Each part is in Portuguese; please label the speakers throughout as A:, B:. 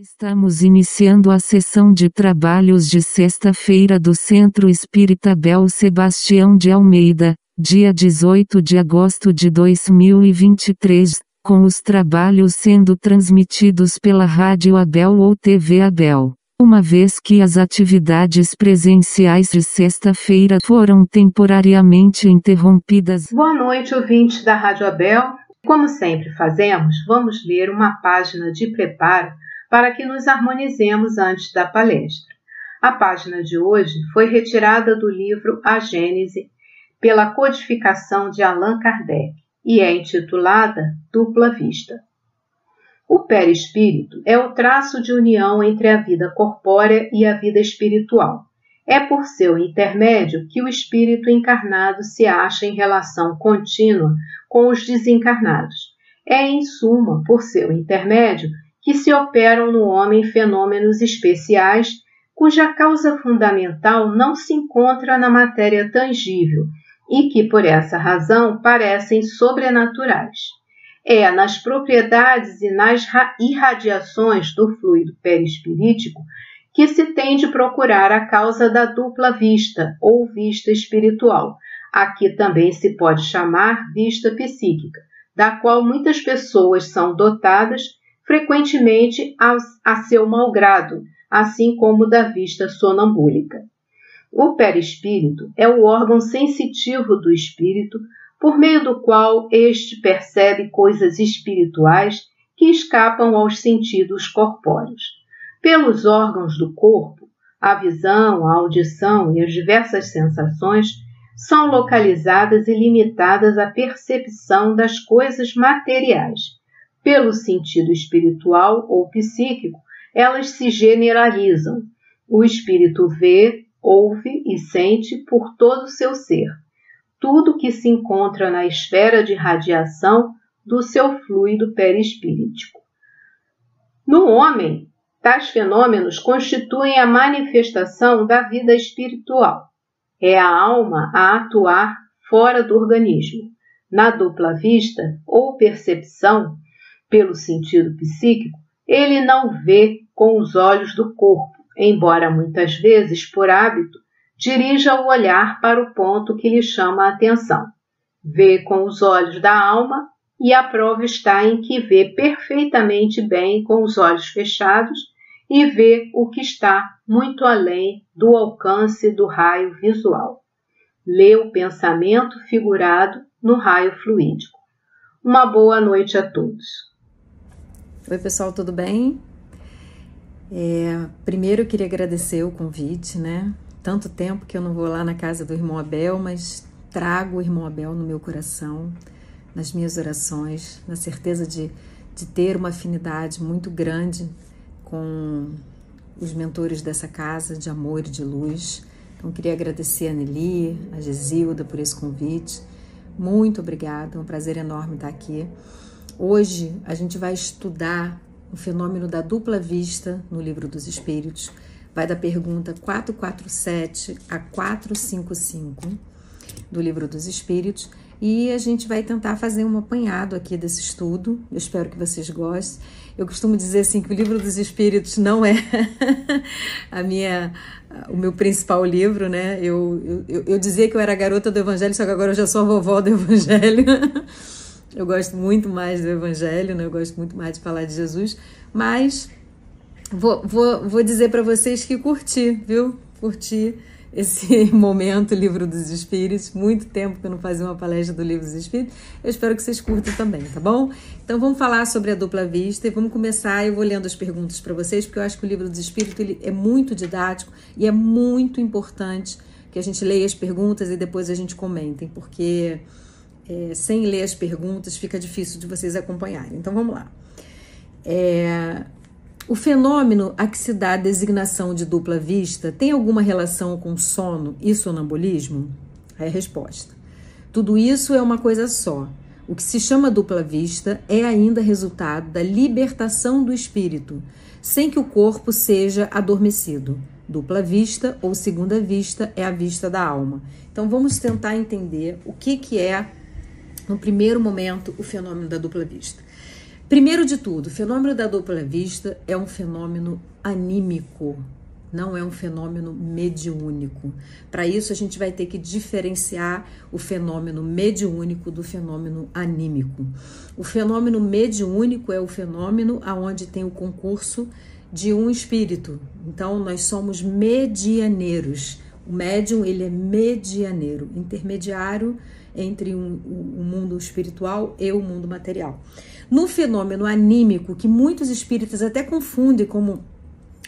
A: Estamos iniciando a sessão de trabalhos de sexta-feira do Centro Espírita Bel Sebastião de Almeida, dia 18 de agosto de 2023, com os trabalhos sendo transmitidos pela Rádio Abel ou TV Abel. Uma vez que as atividades presenciais de sexta-feira foram temporariamente interrompidas.
B: Boa noite, ouvintes da Rádio Abel. Como sempre fazemos, vamos ler uma página de preparo para que nos harmonizemos antes da palestra. A página de hoje foi retirada do livro A Gênese pela codificação de Allan Kardec e é intitulada Dupla Vista. O perispírito é o traço de união entre a vida corpórea e a vida espiritual. É por seu intermédio que o espírito encarnado se acha em relação contínua com os desencarnados. É, em suma, por seu intermédio que se operam no homem fenômenos especiais cuja causa fundamental não se encontra na matéria tangível e que, por essa razão, parecem sobrenaturais. É nas propriedades e nas irradiações do fluido perispirítico que se tem de procurar a causa da dupla vista ou vista espiritual, aqui também se pode chamar vista psíquica, da qual muitas pessoas são dotadas frequentemente a, a seu malgrado, assim como da vista sonambúlica. O perispírito é o órgão sensitivo do espírito, por meio do qual este percebe coisas espirituais que escapam aos sentidos corpóreos. Pelos órgãos do corpo, a visão, a audição e as diversas sensações são localizadas e limitadas à percepção das coisas materiais pelo sentido espiritual ou psíquico, elas se generalizam. O espírito vê, ouve e sente por todo o seu ser. Tudo que se encontra na esfera de radiação do seu fluido perispíritico. No homem, tais fenômenos constituem a manifestação da vida espiritual. É a alma a atuar fora do organismo. Na dupla vista ou percepção, pelo sentido psíquico, ele não vê com os olhos do corpo, embora muitas vezes, por hábito, dirija o olhar para o ponto que lhe chama a atenção. Vê com os olhos da alma e a prova está em que vê perfeitamente bem com os olhos fechados e vê o que está muito além do alcance do raio visual. Lê o pensamento figurado no raio fluídico. Uma boa noite a todos.
C: Oi, pessoal, tudo bem? É, primeiro eu queria agradecer o convite, né? Tanto tempo que eu não vou lá na casa do irmão Abel, mas trago o irmão Abel no meu coração, nas minhas orações, na certeza de, de ter uma afinidade muito grande com os mentores dessa casa de amor e de luz. Então, queria agradecer a Nelly, a Gesilda por esse convite. Muito obrigada, é um prazer enorme estar aqui. Hoje a gente vai estudar o fenômeno da dupla vista no Livro dos Espíritos. Vai da pergunta 447 a 455 do Livro dos Espíritos e a gente vai tentar fazer um apanhado aqui desse estudo. Eu espero que vocês gostem. Eu costumo dizer assim que o Livro dos Espíritos não é a minha o meu principal livro, né? Eu, eu, eu dizia que eu era garota do Evangelho, só que agora eu já sou a vovó do Evangelho. Eu gosto muito mais do Evangelho, né? eu gosto muito mais de falar de Jesus, mas vou, vou, vou dizer para vocês que curti, viu? Curti esse momento Livro dos Espíritos. Muito tempo que eu não fazia uma palestra do Livro dos Espíritos. Eu espero que vocês curtam também, tá bom? Então vamos falar sobre a dupla vista e vamos começar. Eu vou lendo as perguntas para vocês, porque eu acho que o Livro dos Espíritos ele é muito didático e é muito importante que a gente leia as perguntas e depois a gente comentem, porque é, sem ler as perguntas, fica difícil de vocês acompanharem. Então vamos lá. É, o fenômeno a que se dá a designação de dupla vista tem alguma relação com sono e sonambulismo? É a resposta. Tudo isso é uma coisa só. O que se chama dupla vista é ainda resultado da libertação do espírito, sem que o corpo seja adormecido. Dupla vista ou segunda vista é a vista da alma. Então vamos tentar entender o que, que é no primeiro momento, o fenômeno da dupla vista. Primeiro de tudo, o fenômeno da dupla vista é um fenômeno anímico, não é um fenômeno mediúnico. Para isso, a gente vai ter que diferenciar o fenômeno mediúnico do fenômeno anímico. O fenômeno mediúnico é o fenômeno aonde tem o concurso de um espírito. Então, nós somos medianeiros. O médium, ele é medianeiro, intermediário entre um, o mundo espiritual e o mundo material. No fenômeno anímico, que muitos espíritas até confundem como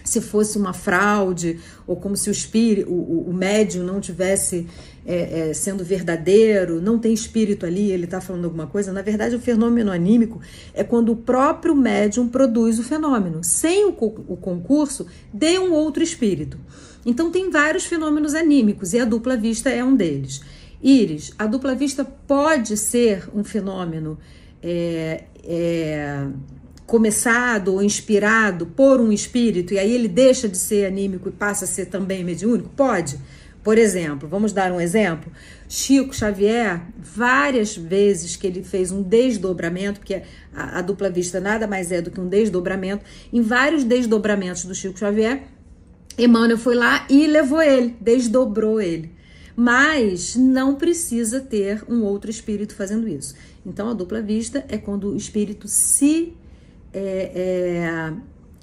C: se fosse uma fraude ou como se o espírito, o, o médium não tivesse é, é, sendo verdadeiro, não tem espírito ali, ele está falando alguma coisa. Na verdade, o fenômeno anímico é quando o próprio médium produz o fenômeno, sem o, o concurso de um outro espírito. Então, tem vários fenômenos anímicos e a dupla vista é um deles. Íris, a dupla vista pode ser um fenômeno é, é, começado ou inspirado por um espírito e aí ele deixa de ser anímico e passa a ser também mediúnico? Pode. Por exemplo, vamos dar um exemplo. Chico Xavier, várias vezes que ele fez um desdobramento, porque a, a dupla vista nada mais é do que um desdobramento, em vários desdobramentos do Chico Xavier, Emmanuel foi lá e levou ele, desdobrou ele. Mas não precisa ter um outro espírito fazendo isso. Então, a dupla vista é quando o espírito se é, é,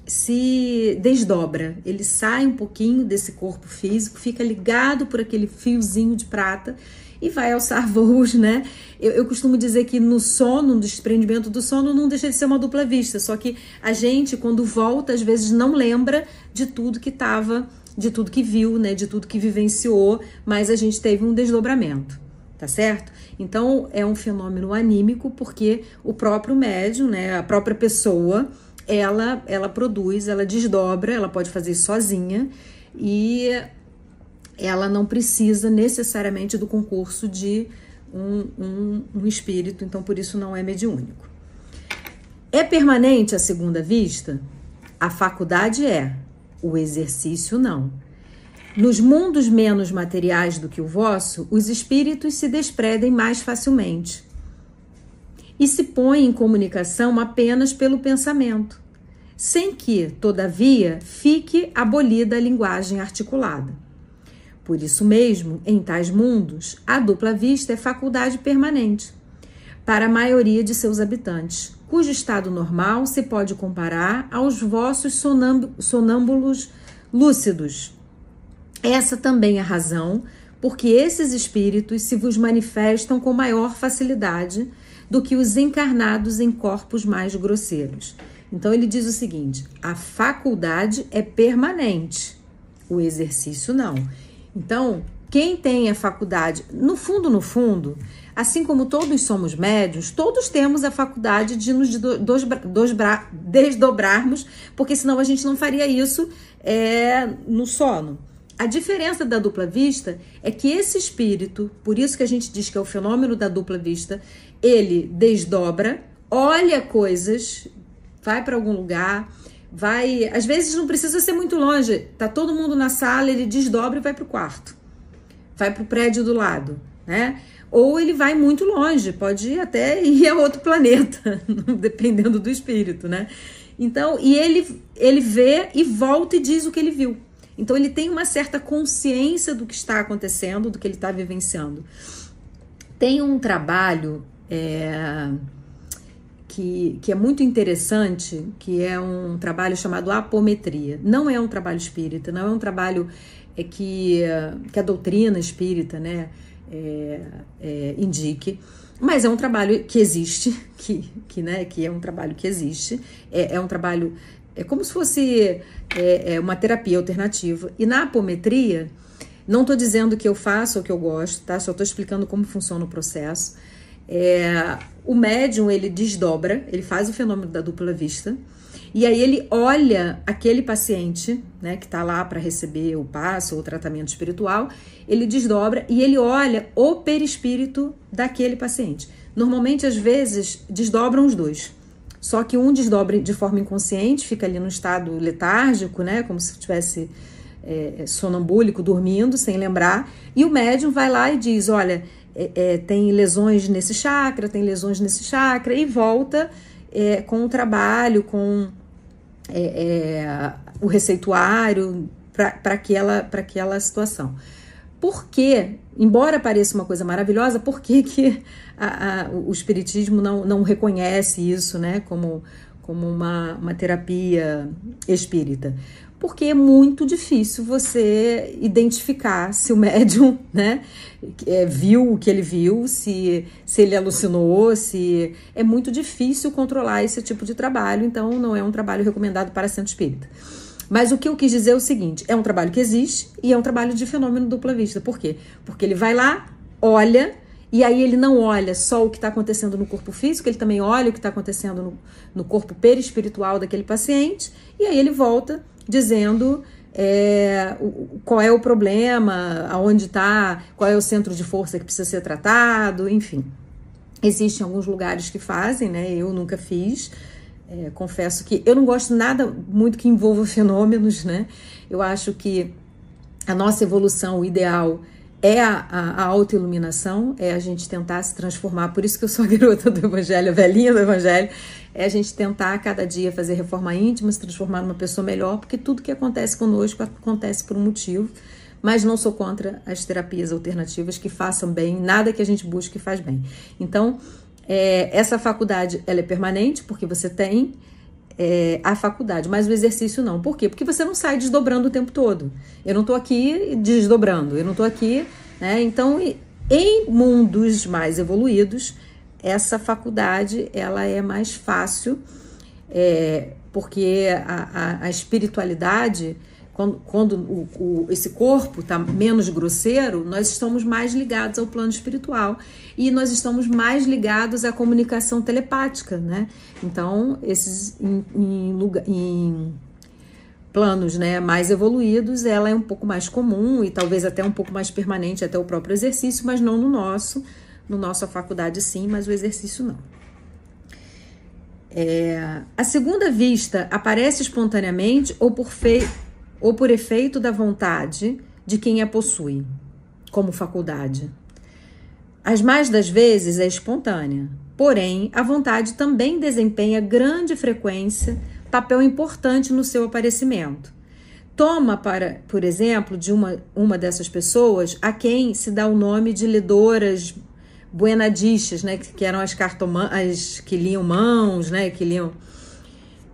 C: se desdobra, ele sai um pouquinho desse corpo físico, fica ligado por aquele fiozinho de prata e vai alçar voos, né? Eu, eu, costumo dizer que no sono, no desprendimento do sono, não deixa de ser uma dupla vista, só que a gente, quando volta, às vezes não lembra de tudo que estava, de tudo que viu, né? De tudo que vivenciou, mas a gente teve um desdobramento, tá certo? Então é um fenômeno anímico porque o próprio médium, né, a própria pessoa, ela ela produz, ela desdobra, ela pode fazer sozinha e ela não precisa necessariamente do concurso de um, um, um espírito, então por isso não é mediúnico. É permanente a segunda vista? A faculdade é, o exercício não. Nos mundos menos materiais do que o vosso, os espíritos se despredem mais facilmente e se põem em comunicação apenas pelo pensamento, sem que, todavia, fique abolida a linguagem articulada. Por isso mesmo, em tais mundos, a dupla vista é faculdade permanente para a maioria de seus habitantes, cujo estado normal se pode comparar aos vossos sonâmbulos lúcidos essa também é a razão porque esses espíritos se vos manifestam com maior facilidade do que os encarnados em corpos mais grosseiros. Então ele diz o seguinte: a faculdade é permanente, o exercício não. Então, quem tem a faculdade, no fundo, no fundo, assim como todos somos médios, todos temos a faculdade de nos desdobrarmos, porque senão a gente não faria isso é, no sono. A diferença da dupla vista é que esse espírito, por isso que a gente diz que é o fenômeno da dupla vista, ele desdobra, olha coisas, vai para algum lugar, vai, às vezes não precisa ser muito longe, tá todo mundo na sala, ele desdobra e vai para o quarto. Vai para o prédio do lado, né? Ou ele vai muito longe, pode ir até ir a outro planeta, dependendo do espírito, né? Então, e ele ele vê e volta e diz o que ele viu. Então ele tem uma certa consciência do que está acontecendo, do que ele está vivenciando. Tem um trabalho é, que, que é muito interessante, que é um trabalho chamado apometria. Não é um trabalho espírita, não é um trabalho é, que, que a doutrina espírita né, é, é, indique. Mas é um trabalho que existe, que, que, né, que é um trabalho que existe, é, é um trabalho é como se fosse é, é uma terapia alternativa. E na apometria, não estou dizendo que eu faço ou que eu gosto, tá? Só estou explicando como funciona o processo. É, o médium ele desdobra, ele faz o fenômeno da dupla vista. E aí ele olha aquele paciente, né, que está lá para receber o passo ou o tratamento espiritual, ele desdobra e ele olha o perispírito daquele paciente. Normalmente, às vezes, desdobram os dois. Só que um desdobra de forma inconsciente, fica ali no estado letárgico, né? Como se estivesse é, sonambúlico, dormindo, sem lembrar. E o médium vai lá e diz: Olha, é, é, tem lesões nesse chakra, tem lesões nesse chakra, e volta é, com o trabalho, com é, é, o receituário para aquela, aquela situação. Por que, embora pareça uma coisa maravilhosa, por que, que a, a, o Espiritismo não, não reconhece isso né, como, como uma, uma terapia espírita? Porque é muito difícil você identificar se o médium né, é, viu o que ele viu, se, se ele alucinou, se. É muito difícil controlar esse tipo de trabalho, então não é um trabalho recomendado para centro espírita. Mas o que eu quis dizer é o seguinte: é um trabalho que existe e é um trabalho de fenômeno dupla vista. Por quê? Porque ele vai lá, olha, e aí ele não olha só o que está acontecendo no corpo físico, ele também olha o que está acontecendo no, no corpo perispiritual daquele paciente, e aí ele volta dizendo é, qual é o problema, aonde está, qual é o centro de força que precisa ser tratado, enfim. Existem alguns lugares que fazem, né? Eu nunca fiz. É, confesso que eu não gosto nada muito que envolva fenômenos, né? Eu acho que a nossa evolução, o ideal é a, a, a autoiluminação, é a gente tentar se transformar. Por isso que eu sou a garota do Evangelho, a velhinha do Evangelho, é a gente tentar cada dia fazer reforma íntima, se transformar numa pessoa melhor, porque tudo que acontece conosco acontece por um motivo. Mas não sou contra as terapias alternativas que façam bem, nada que a gente busque faz bem. Então, é, essa faculdade ela é permanente, porque você tem é, a faculdade, mas o exercício não. Por quê? Porque você não sai desdobrando o tempo todo. Eu não estou aqui desdobrando, eu não estou aqui, né? Então, em mundos mais evoluídos, essa faculdade ela é mais fácil, é, porque a, a, a espiritualidade quando, quando o, o, esse corpo está menos grosseiro, nós estamos mais ligados ao plano espiritual e nós estamos mais ligados à comunicação telepática, né? Então, esses em, em, lugar, em planos né, mais evoluídos, ela é um pouco mais comum e talvez até um pouco mais permanente até o próprio exercício, mas não no nosso. No nosso, faculdade sim, mas o exercício não. É, a segunda vista aparece espontaneamente ou por feito ou por efeito da vontade de quem a possui, como faculdade. As mais das vezes é espontânea, porém, a vontade também desempenha grande frequência papel importante no seu aparecimento. Toma, para, por exemplo, de uma, uma dessas pessoas a quem se dá o nome de ledoras buenadistas, né, que, eram as cartomanas que liam mãos, né, que liam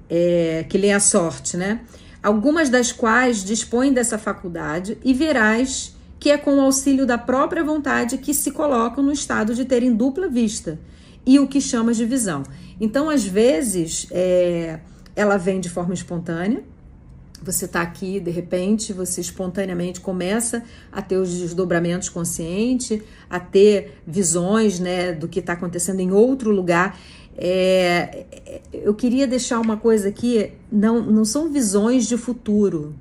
C: é, que liam a sorte, né? Algumas das quais dispõem dessa faculdade, e verás que é com o auxílio da própria vontade que se colocam no estado de terem dupla vista e o que chamas de visão. Então, às vezes, é, ela vem de forma espontânea. Você está aqui, de repente, você espontaneamente começa a ter os desdobramentos conscientes, a ter visões né, do que está acontecendo em outro lugar. É, eu queria deixar uma coisa aqui: não, não são visões de futuro,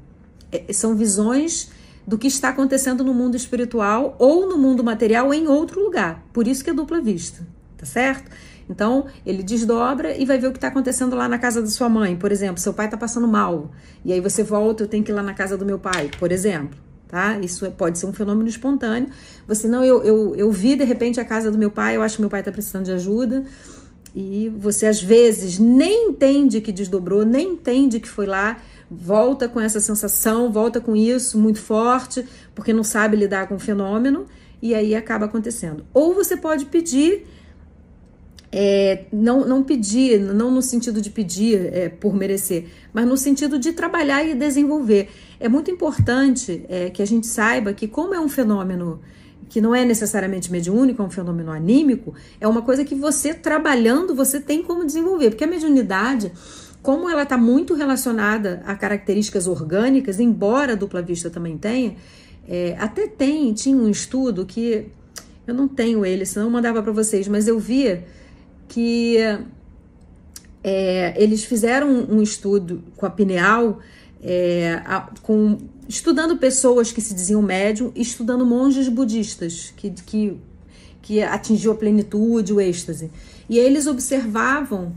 C: é, são visões do que está acontecendo no mundo espiritual ou no mundo material em outro lugar. Por isso que é dupla vista, tá certo? Então, ele desdobra e vai ver o que está acontecendo lá na casa da sua mãe. Por exemplo, seu pai está passando mal. E aí você volta, eu tenho que ir lá na casa do meu pai, por exemplo. Tá? Isso é, pode ser um fenômeno espontâneo. Você, não, eu, eu, eu vi de repente a casa do meu pai, eu acho que meu pai está precisando de ajuda e você às vezes nem entende que desdobrou, nem entende que foi lá, volta com essa sensação, volta com isso muito forte, porque não sabe lidar com o fenômeno, e aí acaba acontecendo. Ou você pode pedir, é, não, não pedir, não no sentido de pedir é, por merecer, mas no sentido de trabalhar e desenvolver. É muito importante é, que a gente saiba que, como é um fenômeno que não é necessariamente mediúnico, é um fenômeno anímico, é uma coisa que você trabalhando, você tem como desenvolver. Porque a mediunidade, como ela está muito relacionada a características orgânicas, embora a dupla vista também tenha, é, até tem, tinha um estudo que eu não tenho ele, senão eu mandava para vocês, mas eu via que é, eles fizeram um estudo com a pineal, é, a, com estudando pessoas que se diziam médium estudando monges budistas que, que, que atingiu a plenitude, o êxtase. E eles observavam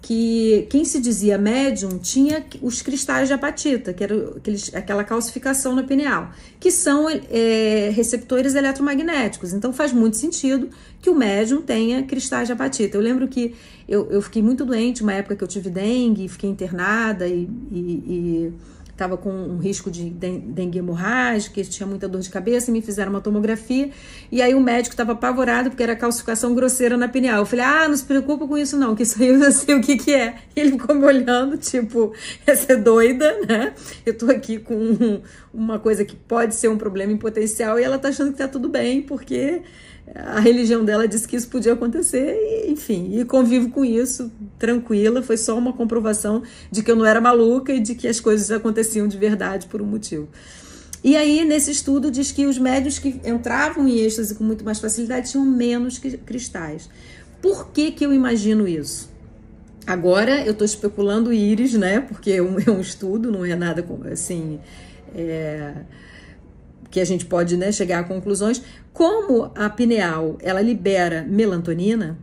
C: que quem se dizia médium tinha os cristais de apatita, que era aqueles, aquela calcificação na pineal, que são é, receptores eletromagnéticos. Então faz muito sentido que o médium tenha cristais de apatita. Eu lembro que eu, eu fiquei muito doente uma época que eu tive dengue, fiquei internada e, e, e estava com um risco de dengue hemorrágica, tinha muita dor de cabeça, me fizeram uma tomografia, e aí o médico estava apavorado porque era calcificação grosseira na pineal. Eu falei, ah, não se preocupa com isso não, que isso aí eu já sei o que que é. E ele ficou me olhando, tipo, essa é doida, né? Eu tô aqui com uma coisa que pode ser um problema em potencial e ela tá achando que tá tudo bem, porque a religião dela disse que isso podia acontecer, e, enfim, e convivo com isso tranquila. Foi só uma comprovação de que eu não era maluca e de que as coisas aconteciam de verdade por um motivo. E aí, nesse estudo, diz que os médios que entravam em êxtase com muito mais facilidade tinham menos cristais. Por que, que eu imagino isso? Agora eu estou especulando íris, né? Porque é um, é um, estudo, não é nada assim. É que a gente pode né, chegar a conclusões, como a pineal ela libera melatonina,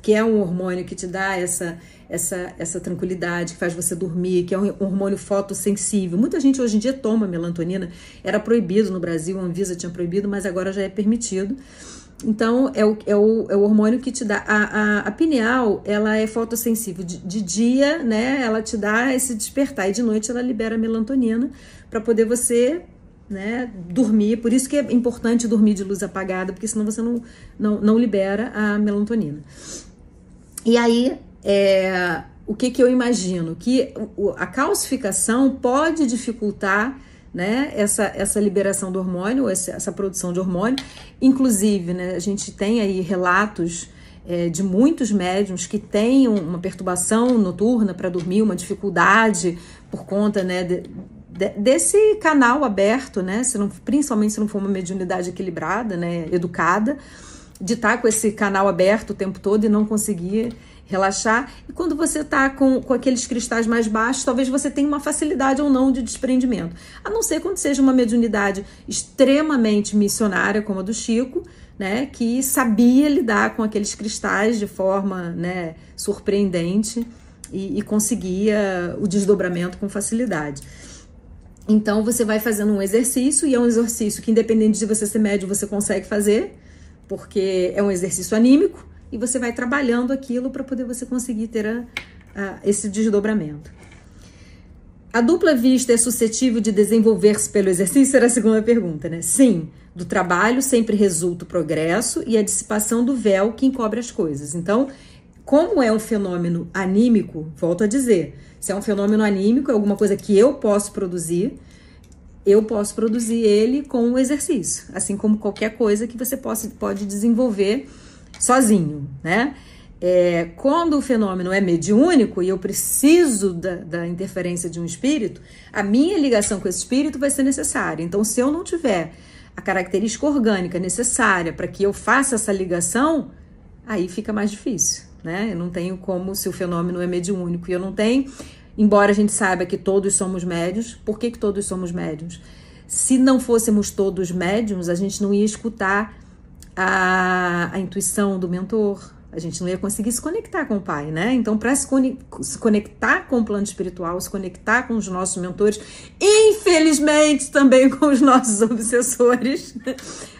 C: que é um hormônio que te dá essa, essa, essa tranquilidade, que faz você dormir, que é um hormônio fotossensível. Muita gente hoje em dia toma melatonina, era proibido no Brasil, a Anvisa tinha proibido, mas agora já é permitido. Então, é o, é o, é o hormônio que te dá. A, a, a pineal, ela é fotossensível. De, de, dia, né, ela te dá esse despertar, e de noite ela libera melatonina para poder você né, dormir. Por isso que é importante dormir de luz apagada, porque senão você não, não, não libera a melatonina. E aí, é, o que, que eu imagino? Que a calcificação pode dificultar né, essa, essa liberação do hormônio, essa, essa produção de hormônio. Inclusive, né, a gente tem aí relatos é, de muitos médiums que têm uma perturbação noturna para dormir, uma dificuldade por conta né, de, desse canal aberto, né? Se não, principalmente se não for uma mediunidade equilibrada, né? Educada, de estar tá com esse canal aberto o tempo todo e não conseguir relaxar. E quando você está com, com aqueles cristais mais baixos, talvez você tenha uma facilidade ou não de desprendimento. A não ser quando seja uma mediunidade extremamente missionária, como a do Chico, né? Que sabia lidar com aqueles cristais de forma né, surpreendente e, e conseguia o desdobramento com facilidade. Então você vai fazendo um exercício e é um exercício que independente de você ser médio, você consegue fazer, porque é um exercício anímico e você vai trabalhando aquilo para poder você conseguir ter a, a, esse desdobramento. A dupla vista é suscetível de desenvolver-se pelo exercício? Era a segunda pergunta, né? Sim, do trabalho sempre resulta o progresso e a dissipação do véu que encobre as coisas. Então, como é um fenômeno anímico, volto a dizer, se é um fenômeno anímico, é alguma coisa que eu posso produzir, eu posso produzir ele com o exercício, assim como qualquer coisa que você possa, pode desenvolver sozinho, né? É, quando o fenômeno é mediúnico e eu preciso da, da, interferência de um espírito, a minha ligação com esse espírito vai ser necessária. Então, se eu não tiver a característica orgânica necessária para que eu faça essa ligação, aí fica mais difícil né? Eu não tenho como, se o fenômeno é mediúnico e eu não tenho, embora a gente saiba que todos somos médios, por que, que todos somos médios? Se não fôssemos todos médiums, a gente não ia escutar a, a intuição do mentor, a gente não ia conseguir se conectar com o Pai, né? Então, para se, se, conectar com o plano espiritual, se conectar com os nossos mentores, infelizmente também com os nossos obsessores,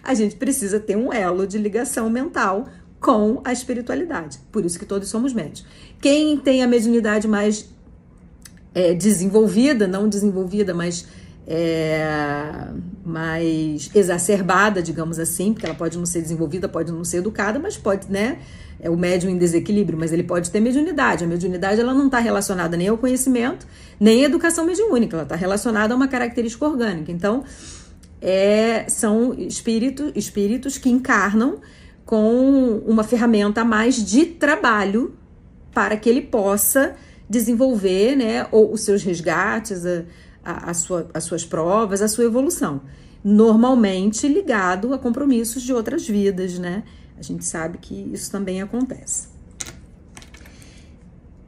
C: a gente precisa ter um elo de ligação mental com a espiritualidade. Por isso que todos somos médios. Quem tem a mediunidade mais é, desenvolvida, não desenvolvida, mas é, mais exacerbada, digamos assim, porque ela pode não ser desenvolvida, pode não ser educada, mas pode, né? É o médium em desequilíbrio, mas ele pode ter mediunidade. A mediunidade ela não está relacionada nem ao conhecimento, nem à educação mediúnica, ela está relacionada a uma característica orgânica. Então, é, são espírito, espíritos que encarnam com uma ferramenta a mais de trabalho para que ele possa desenvolver né, ou os seus resgates, a, a, a sua, as suas provas, a sua evolução. Normalmente ligado a compromissos de outras vidas, né? A gente sabe que isso também acontece.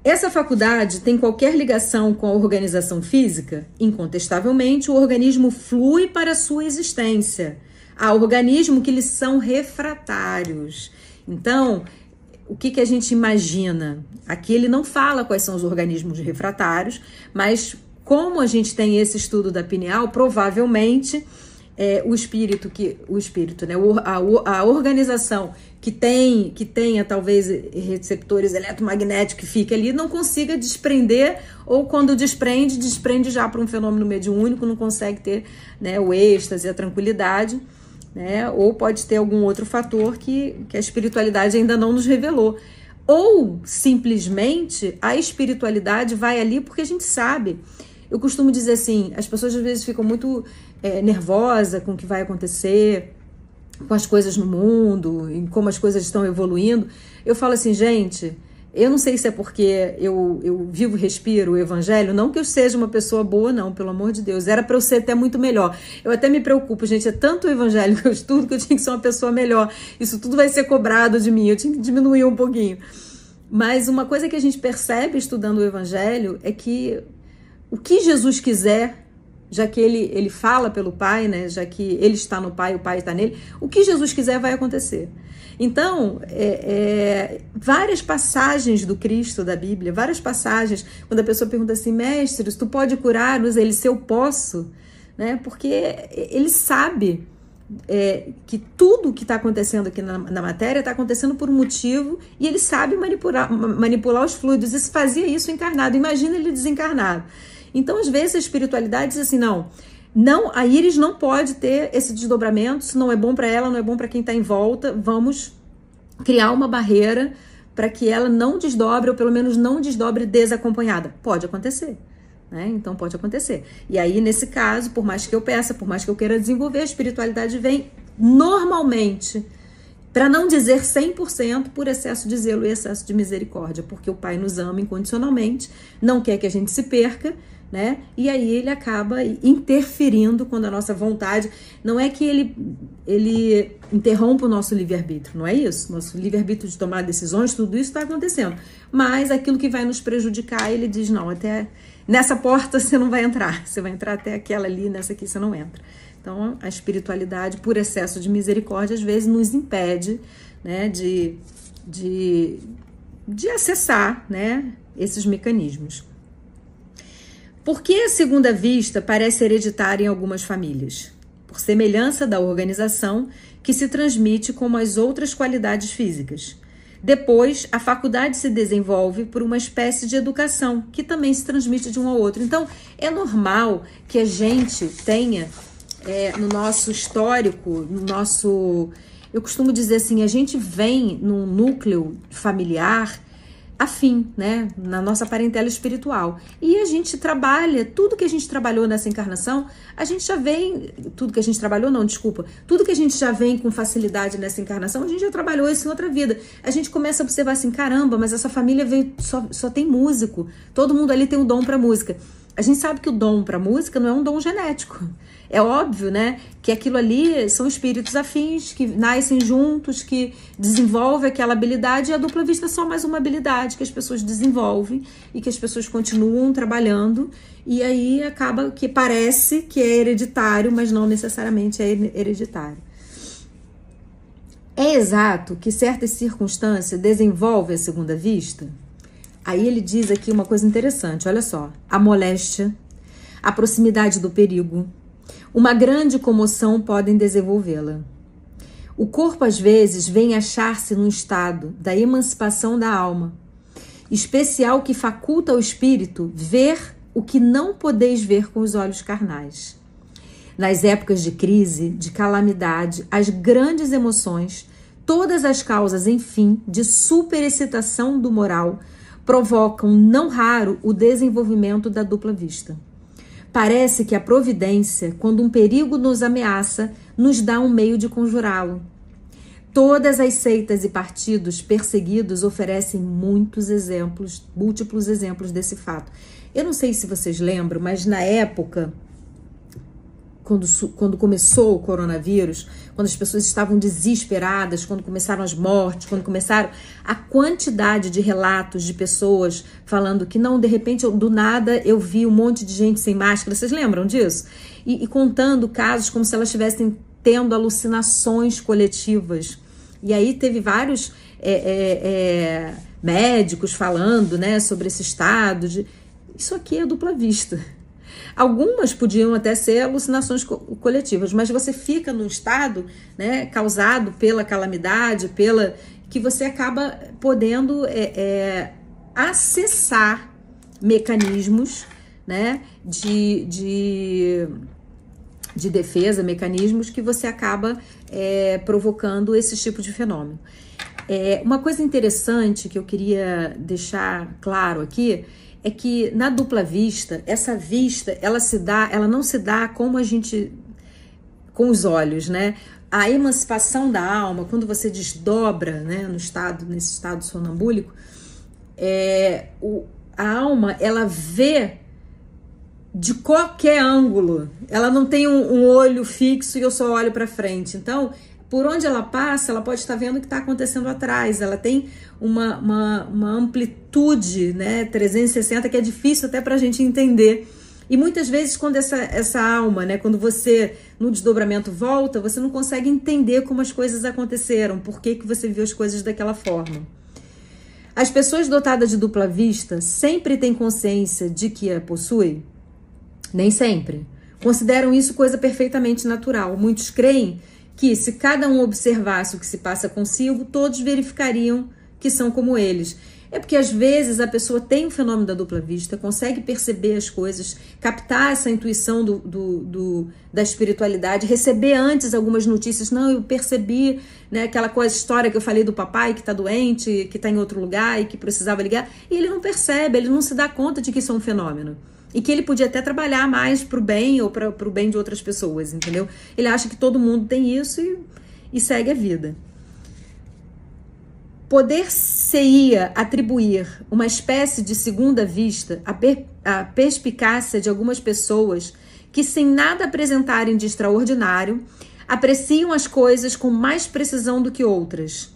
C: Essa faculdade tem qualquer ligação com a organização física? Incontestavelmente, o organismo flui para a sua existência Há organismos que eles são refratários. Então, o que, que a gente imagina? Aqui ele não fala quais são os organismos refratários, mas como a gente tem esse estudo da pineal, provavelmente é, o espírito que o espírito, né, a, a organização que tem que tenha talvez receptores eletromagnéticos que fica ali não consiga desprender ou quando desprende desprende já para um fenômeno mediúnico não consegue ter né, o êxtase a tranquilidade né, ou pode ter algum outro fator que, que a espiritualidade ainda não nos revelou. Ou simplesmente a espiritualidade vai ali porque a gente sabe. Eu costumo dizer assim as pessoas às vezes ficam muito é, nervosa com o que vai acontecer, com as coisas no mundo, em como as coisas estão evoluindo. Eu falo assim, gente, eu não sei se é porque eu, eu vivo, respiro o evangelho, não que eu seja uma pessoa boa, não, pelo amor de Deus. Era para eu ser até muito melhor. Eu até me preocupo, gente, é tanto o evangelho que eu estudo que eu tinha que ser uma pessoa melhor. Isso tudo vai ser cobrado de mim, eu tinha que diminuir um pouquinho. Mas uma coisa que a gente percebe estudando o evangelho é que o que Jesus quiser já que ele, ele fala pelo Pai, né? já que ele está no Pai, o Pai está nele, o que Jesus quiser vai acontecer. Então, é, é, várias passagens do Cristo da Bíblia, várias passagens, quando a pessoa pergunta assim, mestre, tu pode curar-nos? Ele, se eu posso, né? porque ele sabe é, que tudo que está acontecendo aqui na, na matéria está acontecendo por um motivo e ele sabe manipular, manipular os fluidos. Isso fazia isso encarnado. Imagina ele desencarnado. Então, às vezes, a espiritualidade diz assim: não, não, a íris não pode ter esse desdobramento, isso não é bom para ela, não é bom para quem está em volta. Vamos criar uma barreira para que ela não desdobre, ou pelo menos não desdobre desacompanhada. Pode acontecer. Né? Então pode acontecer. E aí, nesse caso, por mais que eu peça, por mais que eu queira desenvolver, a espiritualidade vem normalmente, para não dizer 100%, por excesso de zelo e excesso de misericórdia, porque o Pai nos ama incondicionalmente, não quer que a gente se perca né? E aí ele acaba interferindo quando a nossa vontade. Não é que ele, ele interrompa o nosso livre-arbítrio, não é isso? Nosso livre-arbítrio de tomar decisões, tudo isso está acontecendo. Mas aquilo que vai nos prejudicar, ele diz: não, até nessa porta você não vai entrar, você vai entrar até aquela ali, nessa aqui você não entra. Então, a espiritualidade, por excesso de misericórdia, às vezes nos impede né, de, de, de acessar né, esses mecanismos. Por que a segunda vista parece hereditária em algumas famílias? Por semelhança da organização que se transmite como as outras qualidades físicas. Depois, a faculdade se desenvolve por uma espécie de educação que também se transmite de um ao outro. Então, é normal que a gente tenha é, no nosso histórico, no nosso. Eu costumo dizer assim: a gente vem num núcleo familiar afim, né, na nossa parentela espiritual. E a gente trabalha, tudo que a gente trabalhou nessa encarnação, a gente já vem, tudo que a gente trabalhou, não, desculpa, tudo que a gente já vem com facilidade nessa encarnação, a gente já trabalhou isso em outra vida. A gente começa a observar assim, caramba, mas essa família veio, só, só tem músico, todo mundo ali tem um dom para música. A gente sabe que o dom para música não é um dom genético. É óbvio, né, que aquilo ali são espíritos afins que nascem juntos, que desenvolvem aquela habilidade e a dupla vista é só mais uma habilidade que as pessoas desenvolvem e que as pessoas continuam trabalhando e aí acaba que parece que é hereditário, mas não necessariamente é hereditário. É exato que certas circunstâncias desenvolvem a segunda vista? Aí ele diz aqui uma coisa interessante, olha só. A moléstia, a proximidade do perigo, uma grande comoção podem desenvolvê-la. O corpo, às vezes, vem achar-se num estado da emancipação da alma, especial que faculta ao espírito ver o que não podeis ver com os olhos carnais. Nas épocas de crise, de calamidade, as grandes emoções, todas as causas, enfim, de superexcitação do moral, provocam, não raro, o desenvolvimento da dupla vista. Parece que a providência, quando um perigo nos ameaça, nos dá um meio de conjurá-lo. Todas as seitas e partidos perseguidos oferecem muitos exemplos, múltiplos exemplos desse fato. Eu não sei se vocês lembram, mas na época quando, quando começou o coronavírus, quando as pessoas estavam desesperadas, quando começaram as mortes, quando começaram a quantidade de relatos de pessoas falando que não, de repente, do nada eu vi um monte de gente sem máscara. Vocês lembram disso? E, e contando casos como se elas estivessem tendo alucinações coletivas E aí teve vários é, é, é, médicos falando né, sobre esse estado. De... Isso aqui é dupla vista. Algumas podiam até ser alucinações co coletivas, mas você fica num estado né, causado pela calamidade, pela que você acaba podendo é, é, acessar mecanismos né, de, de, de defesa, mecanismos que você acaba é, provocando esse tipo de fenômeno. É, uma coisa interessante que eu queria deixar claro aqui é que na dupla vista, essa vista, ela se dá, ela não se dá como a gente com os olhos, né? A emancipação da alma, quando você desdobra, né, no estado, nesse estado sonambúlico, é, o, a alma ela vê de qualquer ângulo. Ela não tem um, um olho fixo e eu só olho para frente. Então, por onde ela passa, ela pode estar vendo o que está acontecendo atrás. Ela tem uma, uma, uma, amplitude né, 360 que é difícil até para a gente entender. E muitas vezes, quando essa, essa alma, né, quando você no desdobramento volta, você não consegue entender como as coisas aconteceram, por que, que você viu as coisas daquela forma. As pessoas dotadas de dupla vista sempre têm consciência de que a possuem? Nem sempre. Consideram isso coisa perfeitamente natural. Muitos creem que, se cada um observasse o que se passa consigo, todos verificariam que são como eles. É porque às vezes a pessoa tem o fenômeno da dupla vista, consegue perceber as coisas, captar essa intuição do, do, do, da espiritualidade, receber antes algumas notícias. Não, eu percebi né, aquela coisa, história que eu falei do papai que está doente, que está em outro lugar e que precisava ligar. E ele não percebe, ele não se dá conta de que isso é um fenômeno. E que ele podia até trabalhar mais para o bem ou para o bem de outras pessoas, entendeu? Ele acha que todo mundo tem isso e, e segue a vida. Poder-se-ia atribuir uma espécie de segunda vista à, per à perspicácia de algumas pessoas que, sem nada apresentarem de extraordinário, apreciam as coisas com mais precisão do que outras.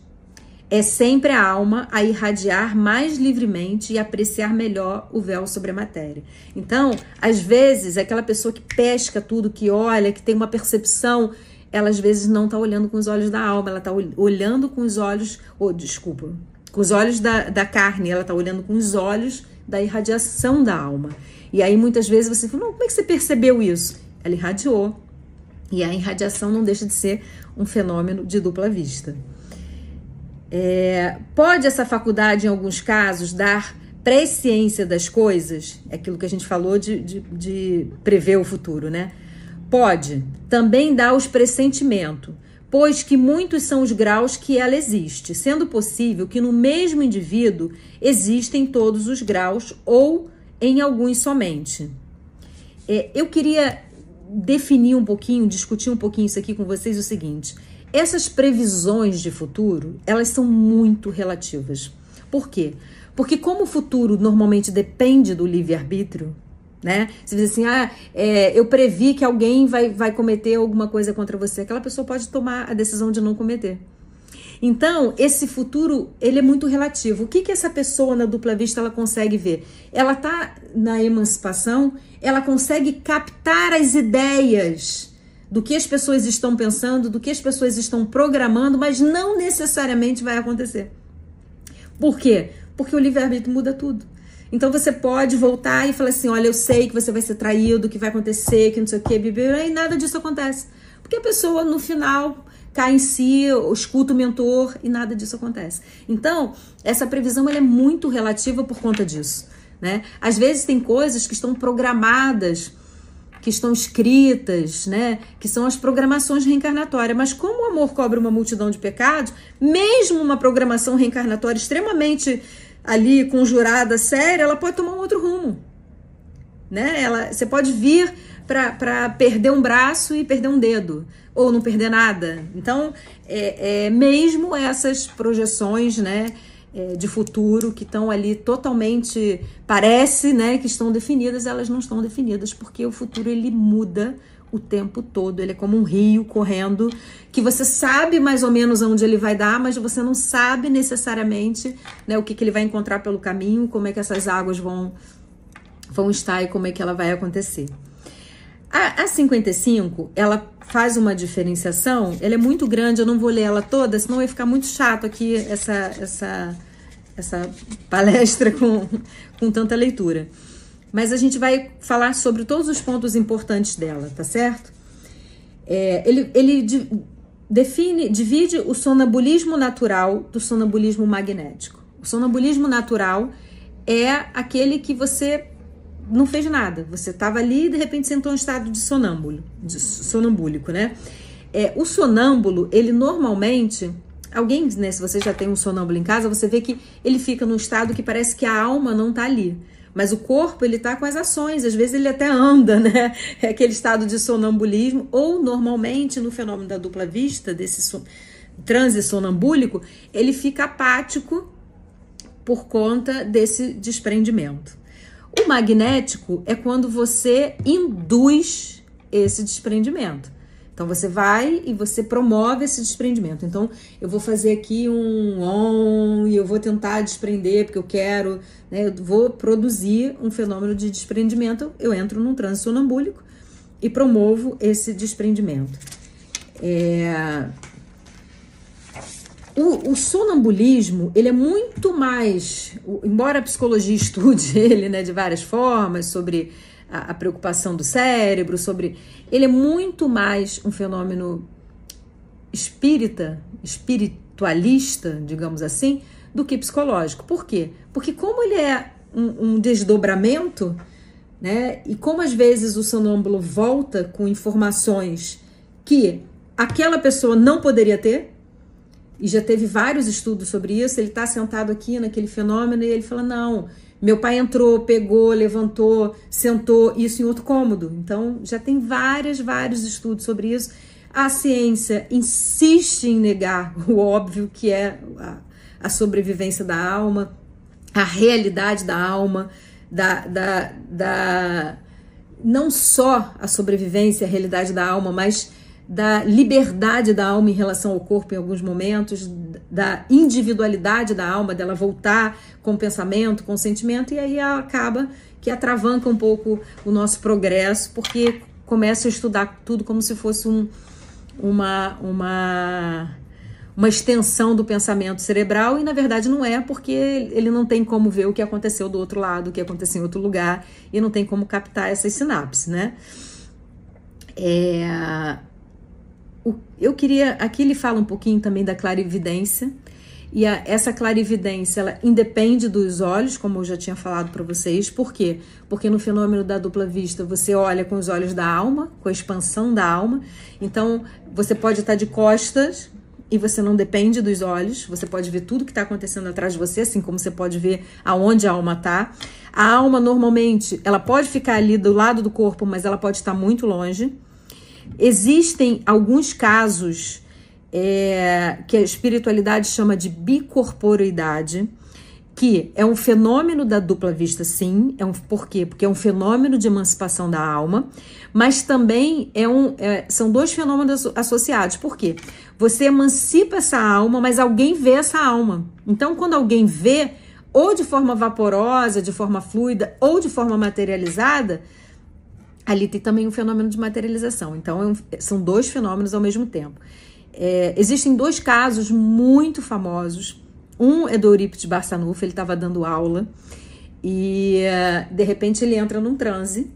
C: É sempre a alma a irradiar mais livremente e apreciar melhor o véu sobre a matéria. Então, às vezes, aquela pessoa que pesca tudo, que olha, que tem uma percepção ela às vezes não está olhando com os olhos da alma, ela está olhando com os olhos, ou oh, desculpa, com os olhos da, da carne, ela está olhando com os olhos da irradiação da alma. E aí muitas vezes você fala, como é que você percebeu isso? Ela irradiou. E a irradiação não deixa de ser um fenômeno de dupla vista. É, pode essa faculdade, em alguns casos, dar presciência das coisas? É aquilo que a gente falou de, de, de prever o futuro, né? Pode. Também dá os pressentimentos, pois que muitos são os graus que ela existe, sendo possível que no mesmo indivíduo existem todos os graus ou em alguns somente. É, eu queria definir um pouquinho, discutir um pouquinho isso aqui com vocês o seguinte: essas previsões de futuro, elas são muito relativas. Por quê? Porque como o futuro normalmente depende do livre-arbítrio, né? Você diz assim, ah, é, eu previ que alguém vai, vai cometer alguma coisa contra você. Aquela pessoa pode tomar a decisão de não cometer. Então, esse futuro, ele é muito relativo. O que que essa pessoa na dupla vista ela consegue ver? Ela tá na emancipação, ela consegue captar as ideias do que as pessoas estão pensando, do que as pessoas estão programando, mas não necessariamente vai acontecer. Por quê? Porque o livre-arbítrio muda tudo. Então você pode voltar e falar assim: olha, eu sei que você vai ser traído, que vai acontecer, que não sei o que, e nada disso acontece. Porque a pessoa, no final, cai em si, escuta o mentor e nada disso acontece. Então, essa previsão é muito relativa por conta disso. Né? Às vezes tem coisas que estão programadas, que estão escritas, né? que são as programações reencarnatórias. Mas como o amor cobre uma multidão de pecados, mesmo uma programação reencarnatória extremamente ali conjurada, séria, ela pode tomar um outro rumo. Né? Ela, você pode vir para perder um braço e perder um dedo, ou não perder nada. Então, é, é mesmo essas projeções né, é, de futuro que estão ali totalmente, parece né, que estão definidas, elas não estão definidas, porque o futuro ele muda o tempo todo. Ele é como um rio correndo que você sabe mais ou menos onde ele vai dar, mas você não sabe necessariamente né, o que, que ele vai encontrar pelo caminho, como é que essas águas vão, vão estar e como é que ela vai acontecer. A, a 55, ela faz uma diferenciação, ela é muito grande, eu não vou ler ela toda, senão vai ficar muito chato aqui essa, essa, essa palestra com, com tanta leitura. Mas a gente vai falar sobre todos os pontos importantes dela, tá certo? É, ele ele define, divide o sonambulismo natural do sonambulismo magnético. O sonambulismo natural é aquele que você não fez nada. Você estava ali e de repente sentou em um estado de sonâmbulo, de sonambúlico, né? É, o sonâmbulo, ele normalmente, alguém, né, se você já tem um sonâmbulo em casa, você vê que ele fica num estado que parece que a alma não está ali. Mas o corpo, ele tá com as ações, às vezes ele até anda, né? É aquele estado de sonambulismo, ou normalmente no fenômeno da dupla vista, desse transe sonambúlico, ele fica apático por conta desse desprendimento. O magnético é quando você induz esse desprendimento. Então você vai e você promove esse desprendimento. Então eu vou fazer aqui um on e eu vou tentar desprender porque eu quero, né? Eu vou produzir um fenômeno de desprendimento. Eu entro num transe sonambúlico e promovo esse desprendimento. É... O, o, sonambulismo, ele é muito mais, embora a psicologia estude ele né, de várias formas, sobre a, a, preocupação do cérebro, sobre. Ele é muito mais um fenômeno espírita, espiritualista, digamos assim, do que psicológico. Por quê? Porque, como ele é um, um desdobramento, né, e como às vezes o sonâmbulo volta com informações que aquela pessoa não poderia ter, e já teve vários estudos sobre isso. Ele está sentado aqui naquele fenômeno e ele fala: não, meu pai entrou, pegou, levantou, sentou, isso em outro cômodo. Então já tem vários, vários estudos sobre isso. A ciência insiste em negar o óbvio que é a, a sobrevivência da alma, a realidade da alma, da, da, da não só a sobrevivência, a realidade da alma, mas da liberdade da alma em relação ao corpo em alguns momentos, da individualidade da alma, dela voltar com pensamento, com sentimento, e aí acaba que atravanca um pouco o nosso progresso, porque começa a estudar tudo como se fosse um, uma, uma, uma extensão do pensamento cerebral, e na verdade não é, porque ele não tem como ver o que aconteceu do outro lado, o que aconteceu em outro lugar, e não tem como captar essas sinapses, né? É, eu queria. Aqui ele fala um pouquinho também da clarividência. E a, essa clarividência, ela independe dos olhos, como eu já tinha falado para vocês. Por quê? Porque no fenômeno da dupla vista, você olha com os olhos da alma, com a expansão da alma. Então, você pode estar de costas e você não depende dos olhos. Você pode ver tudo que está acontecendo atrás de você, assim como você pode ver aonde a alma está. A alma, normalmente, ela pode ficar ali do lado do corpo, mas ela pode estar muito longe. Existem alguns casos é, que a espiritualidade chama de bicorporeidade, que é um fenômeno da dupla vista, sim. É um, por quê? Porque é um fenômeno de emancipação da alma, mas também é um, é, são dois fenômenos associados. Por quê? Você emancipa essa alma, mas alguém vê essa alma. Então, quando alguém vê, ou de forma vaporosa, de forma fluida, ou de forma materializada, ali tem também um fenômeno de materialização. Então, é são dois fenômenos ao mesmo tempo. É, existem dois casos muito famosos. Um é do Eurípides Barçanufo, ele estava dando aula e de repente ele entra num transe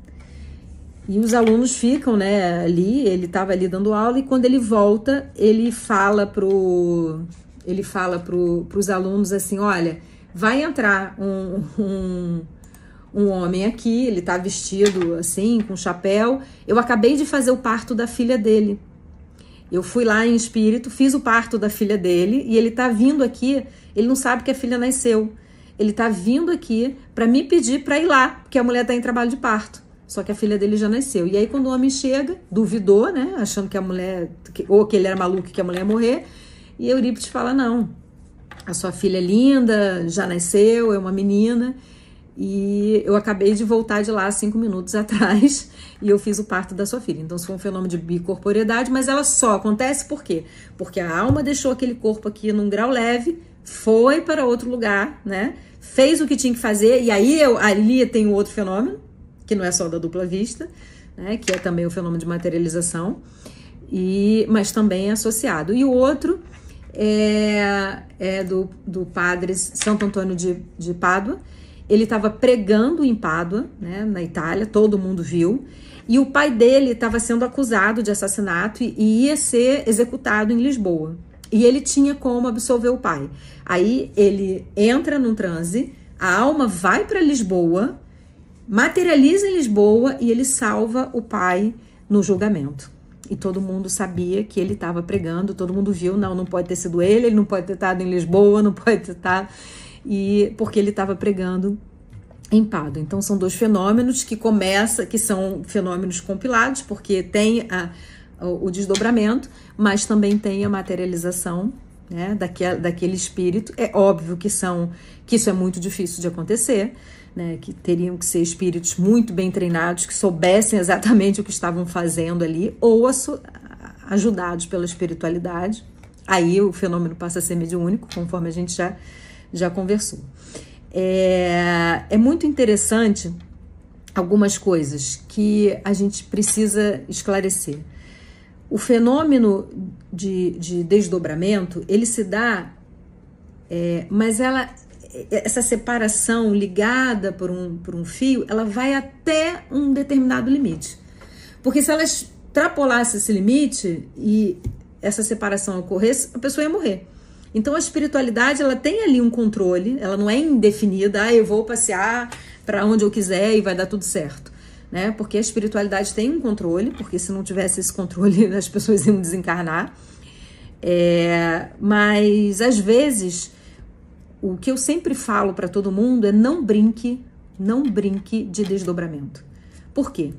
C: e os alunos ficam né, ali, ele estava ali dando aula e quando ele volta, ele fala pro ele fala pro, os alunos assim, olha, vai entrar um um homem aqui, ele tá vestido assim, com chapéu. Eu acabei de fazer o parto da filha dele. Eu fui lá em espírito, fiz o parto da filha dele e ele tá vindo aqui. Ele não sabe que a filha nasceu. Ele tá vindo aqui para me pedir para ir lá, porque a mulher tá em trabalho de parto. Só que a filha dele já nasceu. E aí, quando o homem chega, duvidou, né? Achando que a mulher, ou que ele era maluco que a mulher ia morrer. E Eurípides fala: Não, a sua filha é linda, já nasceu, é uma menina. E eu acabei de voltar de lá cinco minutos atrás e eu fiz o parto da sua filha. Então, isso foi um fenômeno de bicorporiedade, mas ela só acontece por quê? Porque a alma deixou aquele corpo aqui num grau leve, foi para outro lugar, né? Fez o que tinha que fazer, e aí eu, ali tem um outro fenômeno, que não é só da dupla vista, né, que é também o fenômeno de materialização, e, mas também é associado. E o outro é, é do, do padre Santo Antônio de, de Pádua. Ele estava pregando em Pádua, né, na Itália, todo mundo viu. E o pai dele estava sendo acusado de assassinato e, e ia ser executado em Lisboa. E ele tinha como absolver o pai. Aí ele entra num transe, a alma vai para Lisboa, materializa em Lisboa e ele salva o pai no julgamento. E todo mundo sabia que ele estava pregando, todo mundo viu, não, não pode ter sido ele, ele não pode ter estado em Lisboa, não pode ter estado. E porque ele estava pregando em Pado. Então são dois fenômenos que começa, que são fenômenos compilados, porque tem a, o, desdobramento, mas também tem a materialização né, daquele, daquele espírito. É óbvio que são que isso é muito difícil de acontecer, né, que teriam que ser espíritos muito bem treinados, que soubessem exatamente o que estavam fazendo ali, ou ajudados pela espiritualidade. Aí o fenômeno passa a ser mediúnico, conforme a gente já, já conversou. É, é muito interessante algumas coisas que a gente precisa esclarecer. O fenômeno de, de desdobramento, ele se dá, é, mas ela essa separação ligada por um, por um fio, ela vai até um determinado limite. Porque se ela extrapolasse esse limite e essa separação ocorresse, a pessoa ia morrer. Então a espiritualidade, ela tem ali um controle, ela não é indefinida, ah, eu vou passear para onde eu quiser e vai dar tudo certo. Né? Porque a espiritualidade tem um controle, porque se não tivesse esse controle, as pessoas iam desencarnar. É, mas às vezes o que eu sempre falo para todo mundo é não brinque, não brinque de desdobramento. Por quê?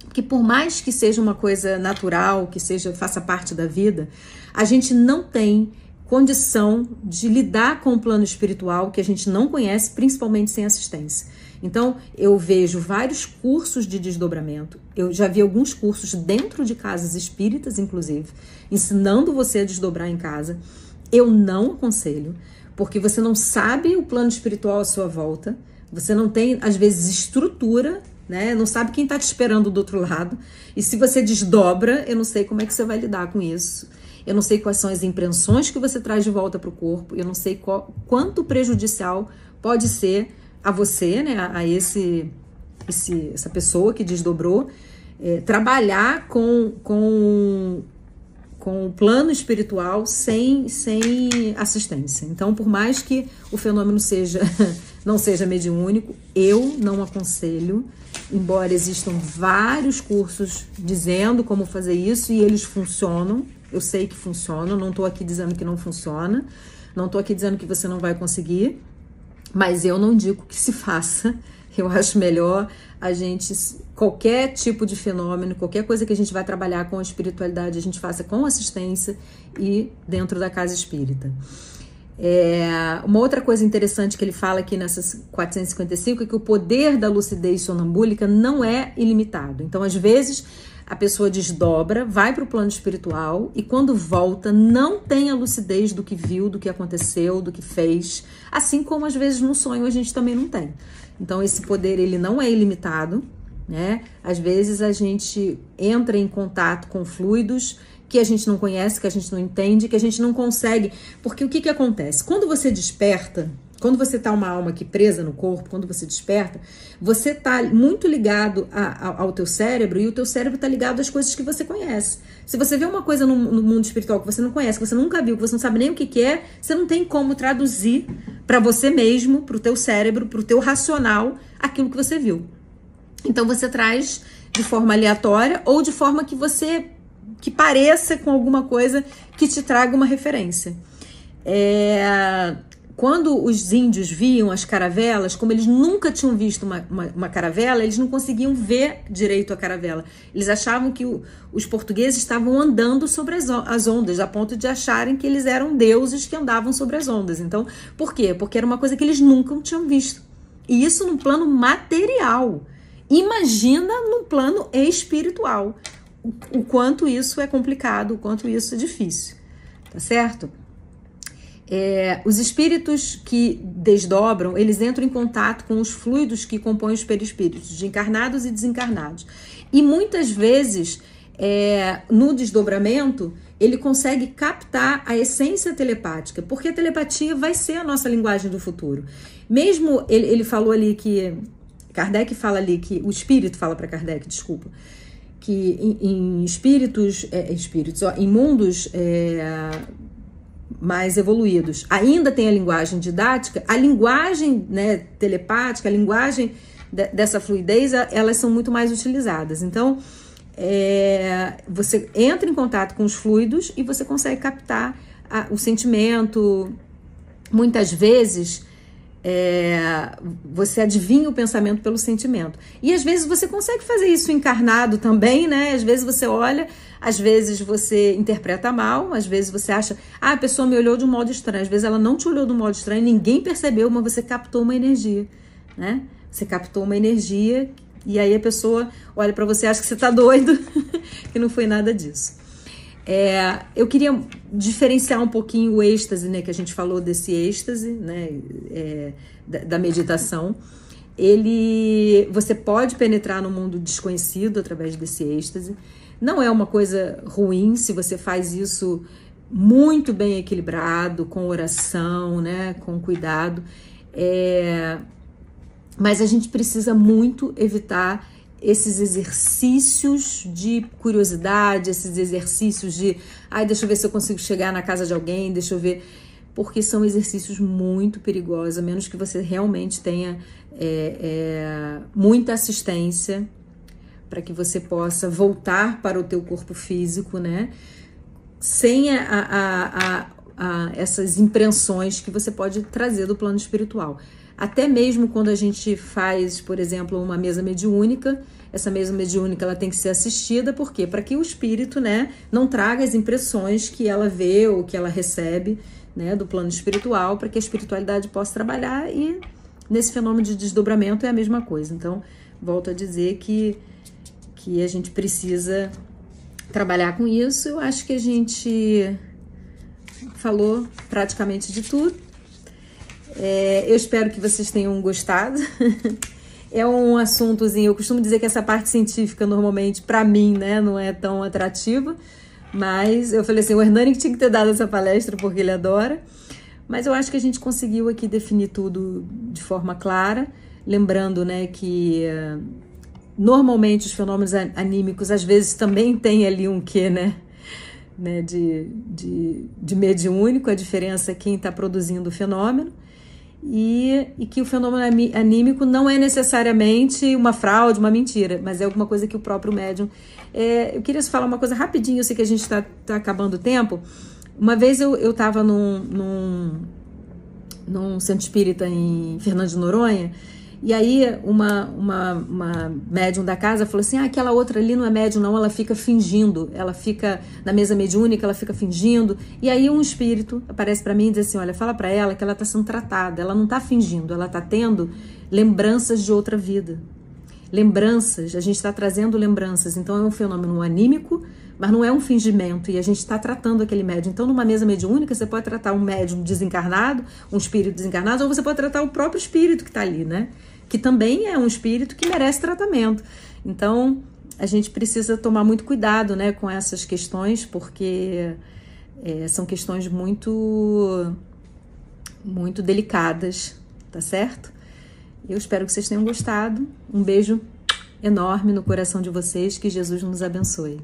C: Porque por mais que seja uma coisa natural, que seja faça parte da vida, a gente não tem condição de lidar com o plano espiritual que a gente não conhece, principalmente sem assistência. Então, eu vejo vários cursos de desdobramento. Eu já vi alguns cursos dentro de casas espíritas, inclusive, ensinando você a desdobrar em casa. Eu não aconselho porque você não sabe o plano espiritual à sua volta, você não tem, às vezes, estrutura, né? Não sabe quem está te esperando do outro lado. E se você desdobra, eu não sei como é que você vai lidar com isso. Eu não sei quais são as impressões que você traz de volta para o corpo. Eu não sei qual, quanto prejudicial pode ser a você, né? A, a esse, esse, essa pessoa que desdobrou. É, trabalhar com, com com o plano espiritual sem, sem assistência. Então, por mais que o fenômeno seja não seja mediúnico, eu não aconselho, embora existam vários cursos dizendo como fazer isso e eles funcionam. Eu sei que funcionam, não estou aqui dizendo que não funciona, não estou aqui dizendo que você não vai conseguir, mas eu não digo que se faça. Eu acho melhor a gente qualquer tipo de fenômeno, qualquer coisa que a gente vai trabalhar com a espiritualidade, a gente faça com assistência e dentro da casa espírita. É, uma outra coisa interessante que ele fala aqui nessas 455 é que o poder da lucidez sonambúlica não é ilimitado. Então, às vezes, a pessoa desdobra, vai para o plano espiritual e quando volta não tem a lucidez do que viu, do que aconteceu, do que fez, assim como às vezes no sonho a gente também não tem. Então esse poder ele não é ilimitado, né? Às vezes a gente entra em contato com fluidos que a gente não conhece, que a gente não entende, que a gente não consegue. Porque o que, que acontece? Quando você desperta, quando você está uma alma aqui presa no corpo, quando você desperta, você está muito ligado a, a, ao teu cérebro e o teu cérebro está ligado às coisas que você conhece. Se você vê uma coisa no, no, mundo espiritual que você não conhece, que você nunca viu, que você não sabe nem o que, que é, você não tem como traduzir para você mesmo, para o teu cérebro, para o teu racional, aquilo que você viu. Então você traz de forma aleatória ou de forma que você que pareça com alguma coisa que te traga uma referência. É, quando os índios viam as caravelas, como eles nunca tinham visto uma, uma, uma caravela, eles não conseguiam ver direito a caravela. Eles achavam que o, os portugueses estavam andando sobre as, as, ondas, a ponto de acharem que eles eram deuses que andavam sobre as ondas. Então, por quê? Porque era uma coisa que eles nunca tinham visto. E isso no plano material. Imagina no plano espiritual. O, o quanto isso é complicado, o quanto isso é difícil. Tá certo? É, os espíritos que desdobram, eles entram em contato com os fluidos que compõem os perispíritos, de encarnados e desencarnados. E muitas vezes, é, no desdobramento, ele consegue captar a essência telepática, porque a telepatia vai ser a nossa linguagem do futuro. Mesmo ele, ele falou ali que. Kardec fala ali que. O espírito fala para Kardec, desculpa. Que em, em espíritos, é, espíritos ó, em mundos é, mais evoluídos ainda tem a linguagem didática, a linguagem né, telepática, a linguagem de, dessa fluidez, elas são muito mais utilizadas. Então, é, você entra em contato com os fluidos e você consegue captar a, o sentimento. Muitas vezes é, você adivinha o pensamento pelo sentimento. E às vezes você consegue fazer isso encarnado também, né? Às vezes você olha, às vezes você interpreta mal, às vezes você acha, ah, a pessoa me olhou de um modo estranho. Às vezes ela não te olhou de um modo estranho, ninguém percebeu, mas você captou uma energia, né? Você captou uma energia e aí a pessoa olha para você, acha que você tá doido, que não foi nada disso. É, eu queria diferenciar um pouquinho o êxtase, né? Que a gente falou desse êxtase, né? É, da, da, meditação. Ele, você pode penetrar no mundo desconhecido através desse êxtase. Não é uma coisa ruim se você faz isso muito bem equilibrado, com oração, né? Com cuidado. É, mas a gente precisa muito evitar esses exercícios de curiosidade, esses exercícios de, ai, deixa eu ver se eu consigo chegar na casa de alguém, deixa eu ver, porque são exercícios muito perigosos, a menos que você realmente tenha é, é, muita assistência para que você possa voltar para o teu corpo físico, né? Sem a, a, a, essas impressões que você pode trazer do plano espiritual. Até mesmo quando a gente faz, por exemplo, uma mesa mediúnica, essa mesa mediúnica ela tem que ser assistida, por quê? Para que o espírito, né, não traga as impressões que ela vê ou que ela recebe, né, do plano espiritual, para que a espiritualidade possa trabalhar e nesse fenômeno de desdobramento é a mesma coisa. Então, volto a dizer que que a gente precisa trabalhar com isso. Eu acho que a gente falou praticamente de tudo. É, eu espero que vocês tenham gostado. é um assuntozinho, eu costumo dizer que essa parte científica normalmente para mim, né, não é tão atrativa, mas eu falei assim, o Hernani tinha que ter dado essa palestra porque ele adora. Mas eu acho que a gente conseguiu aqui definir tudo de forma clara, lembrando, né, que uh, normalmente os fenômenos anímicos às vezes também tem ali um quê, né? né de, de, de mediúnico, a diferença é quem está produzindo o fenômeno e, e, que o fenômeno anímico não é necessariamente uma fraude, uma mentira, mas é alguma coisa que o próprio médium. É, eu queria falar uma coisa rapidinho, eu sei que a gente está tá acabando o tempo. Uma vez eu estava num, num, num centro espírita em Fernando de Noronha e aí uma, uma, uma médium da casa falou assim: ah, aquela outra ali não é médium, não, ela fica fingindo, ela fica na mesa mediúnica, ela fica fingindo. E aí um espírito aparece para mim e diz assim: olha, fala para ela que ela está sendo tratada, ela não está fingindo, ela está tendo lembranças de outra vida. Lembranças, a gente está trazendo lembranças, então é um fenômeno anímico, mas não é um fingimento, e a gente está tratando aquele médium. Então, numa mesa mediúnica, você pode tratar um médium desencarnado, um espírito desencarnado, ou você pode tratar o próprio espírito que está ali, né? que também é um espírito que merece tratamento. Então, a gente precisa tomar muito cuidado né, com essas questões, porque é, são questões muito, muito delicadas, tá certo? Eu espero que vocês tenham gostado. Um beijo enorme no coração de vocês, que Jesus nos abençoe.